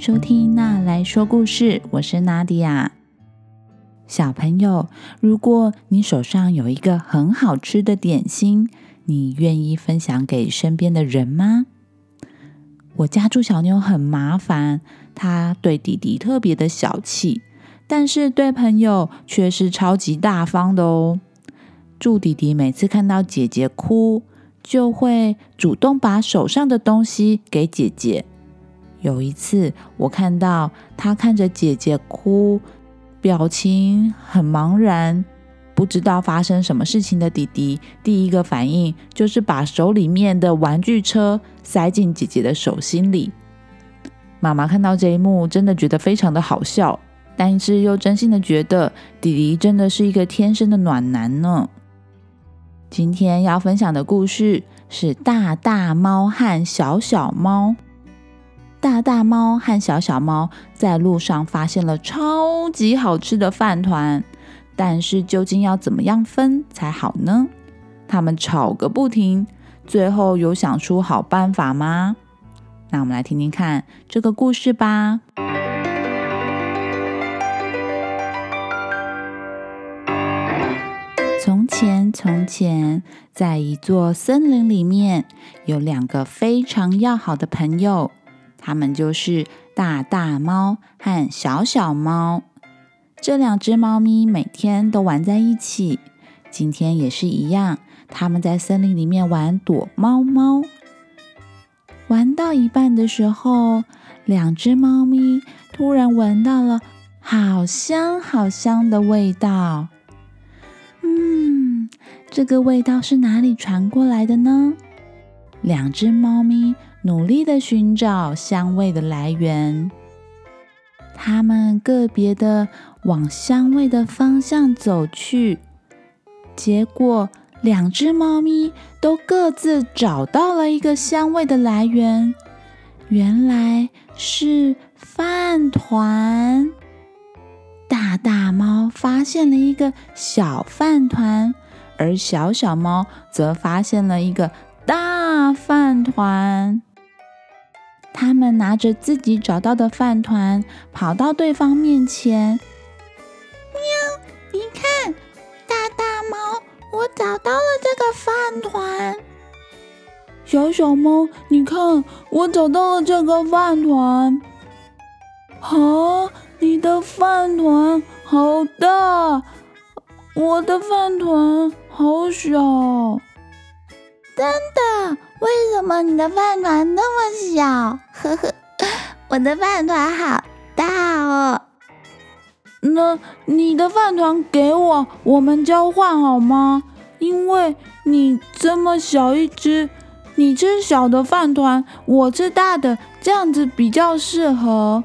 收听《娜来说故事》，我是娜迪亚。小朋友，如果你手上有一个很好吃的点心，你愿意分享给身边的人吗？我家住小妞很麻烦，她对弟弟特别的小气，但是对朋友却是超级大方的哦。祝弟弟每次看到姐姐哭，就会主动把手上的东西给姐姐。有一次，我看到他看着姐姐哭，表情很茫然，不知道发生什么事情的弟弟，第一个反应就是把手里面的玩具车塞进姐姐的手心里。妈妈看到这一幕，真的觉得非常的好笑，但是又真心的觉得弟弟真的是一个天生的暖男呢。今天要分享的故事是《大大猫和小小猫》。大大猫和小小猫在路上发现了超级好吃的饭团，但是究竟要怎么样分才好呢？他们吵个不停，最后有想出好办法吗？那我们来听听看这个故事吧。从前，从前，在一座森林里面，有两个非常要好的朋友。它们就是大大猫和小小猫，这两只猫咪每天都玩在一起，今天也是一样。它们在森林里面玩躲猫猫，玩到一半的时候，两只猫咪突然闻到了好香好香的味道。嗯，这个味道是哪里传过来的呢？两只猫咪。努力的寻找香味的来源，他们个别的往香味的方向走去，结果两只猫咪都各自找到了一个香味的来源，原来是饭团。大大猫发现了一个小饭团，而小小猫则发现了一个大饭团。他们拿着自己找到的饭团，跑到对方面前。喵！你看，大大猫，我找到了这个饭团。小小猫，你看，我找到了这个饭团。啊，你的饭团好大，我的饭团好小。真的？为什么你的饭团那么小？呵呵，我的饭团好大哦。那你的饭团给我，我们交换好吗？因为你这么小一只，你吃小的饭团，我吃大的，这样子比较适合。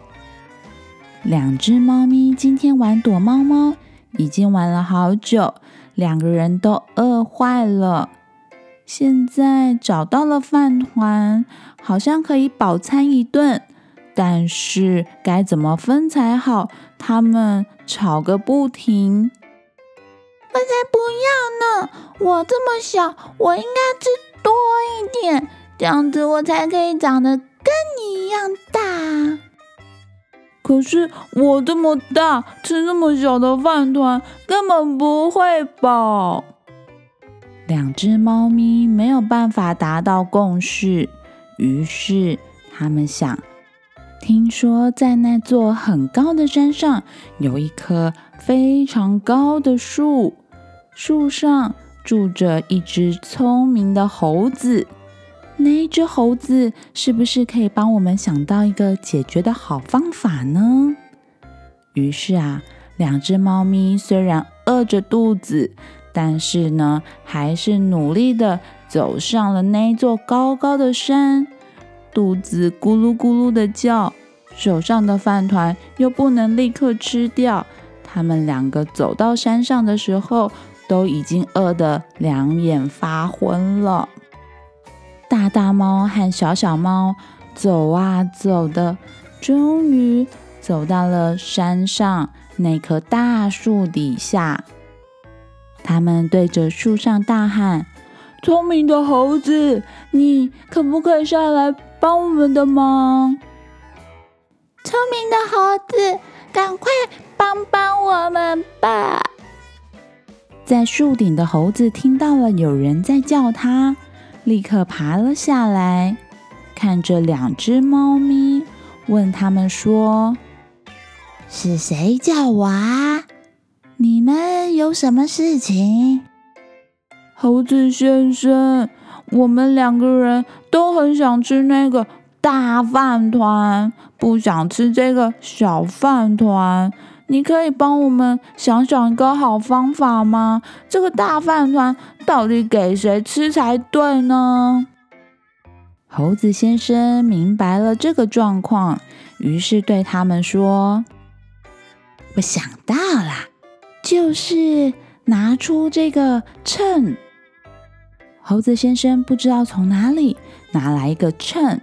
两只猫咪今天玩躲猫猫，已经玩了好久，两个人都饿坏了。现在找到了饭团，好像可以饱餐一顿，但是该怎么分才好？他们吵个不停。我才不要呢！我这么小，我应该吃多一点，这样子我才可以长得跟你一样大。可是我这么大，吃那么小的饭团，根本不会饱。两只猫咪没有办法达到共识，于是他们想：听说在那座很高的山上有一棵非常高的树，树上住着一只聪明的猴子。那只猴子是不是可以帮我们想到一个解决的好方法呢？于是啊，两只猫咪虽然饿着肚子。但是呢，还是努力的走上了那座高高的山，肚子咕噜咕噜的叫，手上的饭团又不能立刻吃掉。他们两个走到山上的时候，都已经饿得两眼发昏了。大大猫和小小猫走啊走的，终于走到了山上那棵大树底下。他们对着树上大喊：“聪明的猴子，你可不可以下来帮我们的忙？”聪明的猴子，赶快帮帮我们吧！在树顶的猴子听到了有人在叫他，立刻爬了下来，看着两只猫咪，问他们说：“是谁叫我啊？你们有什么事情？”猴子先生，我们两个人都很想吃那个大饭团，不想吃这个小饭团。你可以帮我们想想一个好方法吗？这个大饭团到底给谁吃才对呢？猴子先生明白了这个状况，于是对他们说：“我想到了，就是拿出这个秤。”猴子先生不知道从哪里拿来一个秤，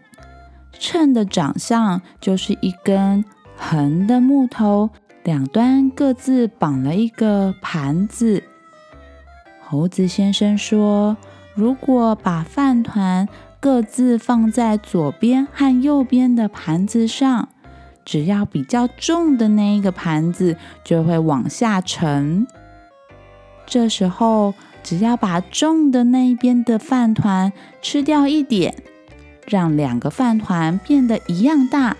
秤的长相就是一根横的木头。两端各自绑了一个盘子。猴子先生说：“如果把饭团各自放在左边和右边的盘子上，只要比较重的那一个盘子就会往下沉。这时候，只要把重的那一边的饭团吃掉一点，让两个饭团变得一样大，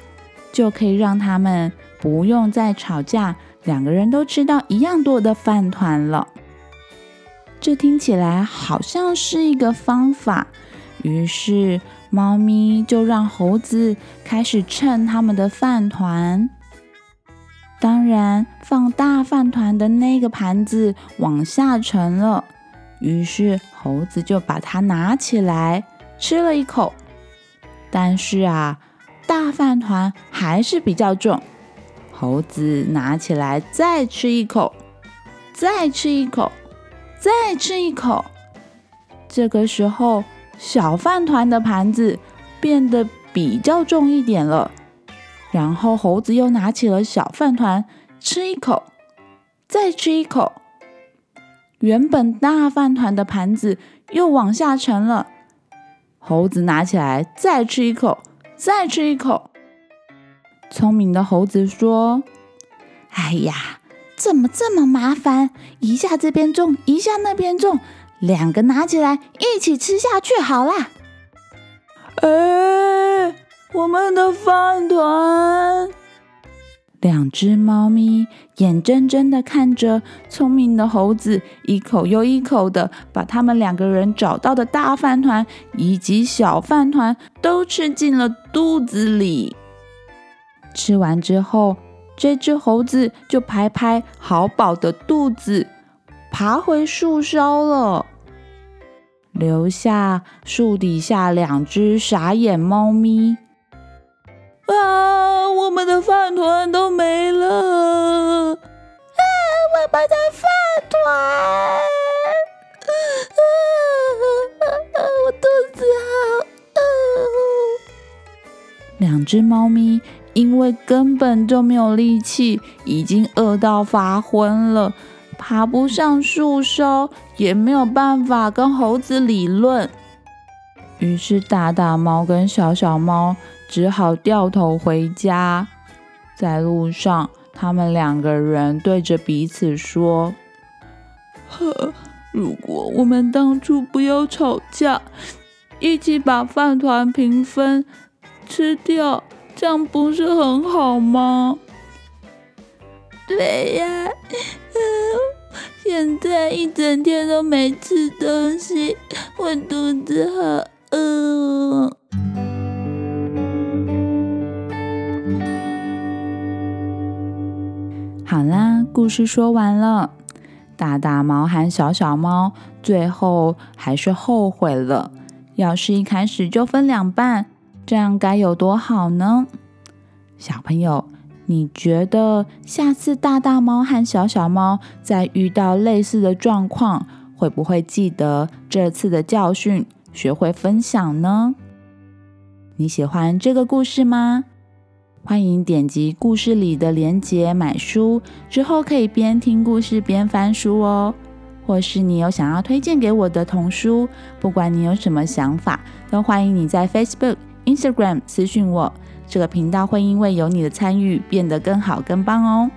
就可以让他们。”不用再吵架，两个人都吃到一样多的饭团了。这听起来好像是一个方法。于是，猫咪就让猴子开始称他们的饭团。当然，放大饭团的那个盘子往下沉了。于是，猴子就把它拿起来吃了一口。但是啊，大饭团还是比较重。猴子拿起来，再吃一口，再吃一口，再吃一口。这个时候，小饭团的盘子变得比较重一点了。然后，猴子又拿起了小饭团，吃一口，再吃一口。原本大饭团的盘子又往下沉了。猴子拿起来，再吃一口，再吃一口。聪明的猴子说：“哎呀，怎么这么麻烦？一下这边重，一下那边重，两个拿起来一起吃下去好啦。”哎，我们的饭团！两只猫咪眼睁睁的看着聪明的猴子一口又一口的把他们两个人找到的大饭团以及小饭团都吃进了肚子里。吃完之后，这只猴子就拍拍好饱的肚子，爬回树梢了，留下树底下两只傻眼猫咪。啊，我们的饭团都没了！啊，我们的饭团！啊，我肚子好饿。两只猫咪。因为根本就没有力气，已经饿到发昏了，爬不上树梢，也没有办法跟猴子理论。于是大大猫跟小小猫只好掉头回家。在路上，他们两个人对着彼此说：“呵，如果我们当初不要吵架，一起把饭团平分吃掉。”这样不是很好吗？对呀，现在一整天都没吃东西，我肚子好饿。好啦，故事说完了。大大猫和小小猫最后还是后悔了。要是一开始就分两半。这样该有多好呢？小朋友，你觉得下次大大猫和小小猫在遇到类似的状况，会不会记得这次的教训，学会分享呢？你喜欢这个故事吗？欢迎点击故事里的链接买书，之后可以边听故事边翻书哦。或是你有想要推荐给我的童书，不管你有什么想法，都欢迎你在 Facebook。Instagram 私讯我。这个频道会因为有你的参与变得更好更棒哦。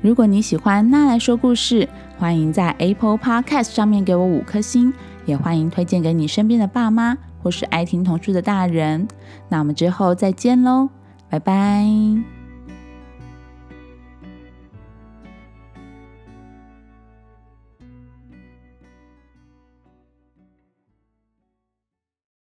如果你喜欢那来说故事，欢迎在 Apple Podcast 上面给我五颗星，也欢迎推荐给你身边的爸妈或是爱听童书的大人。那我们之后再见喽，拜拜。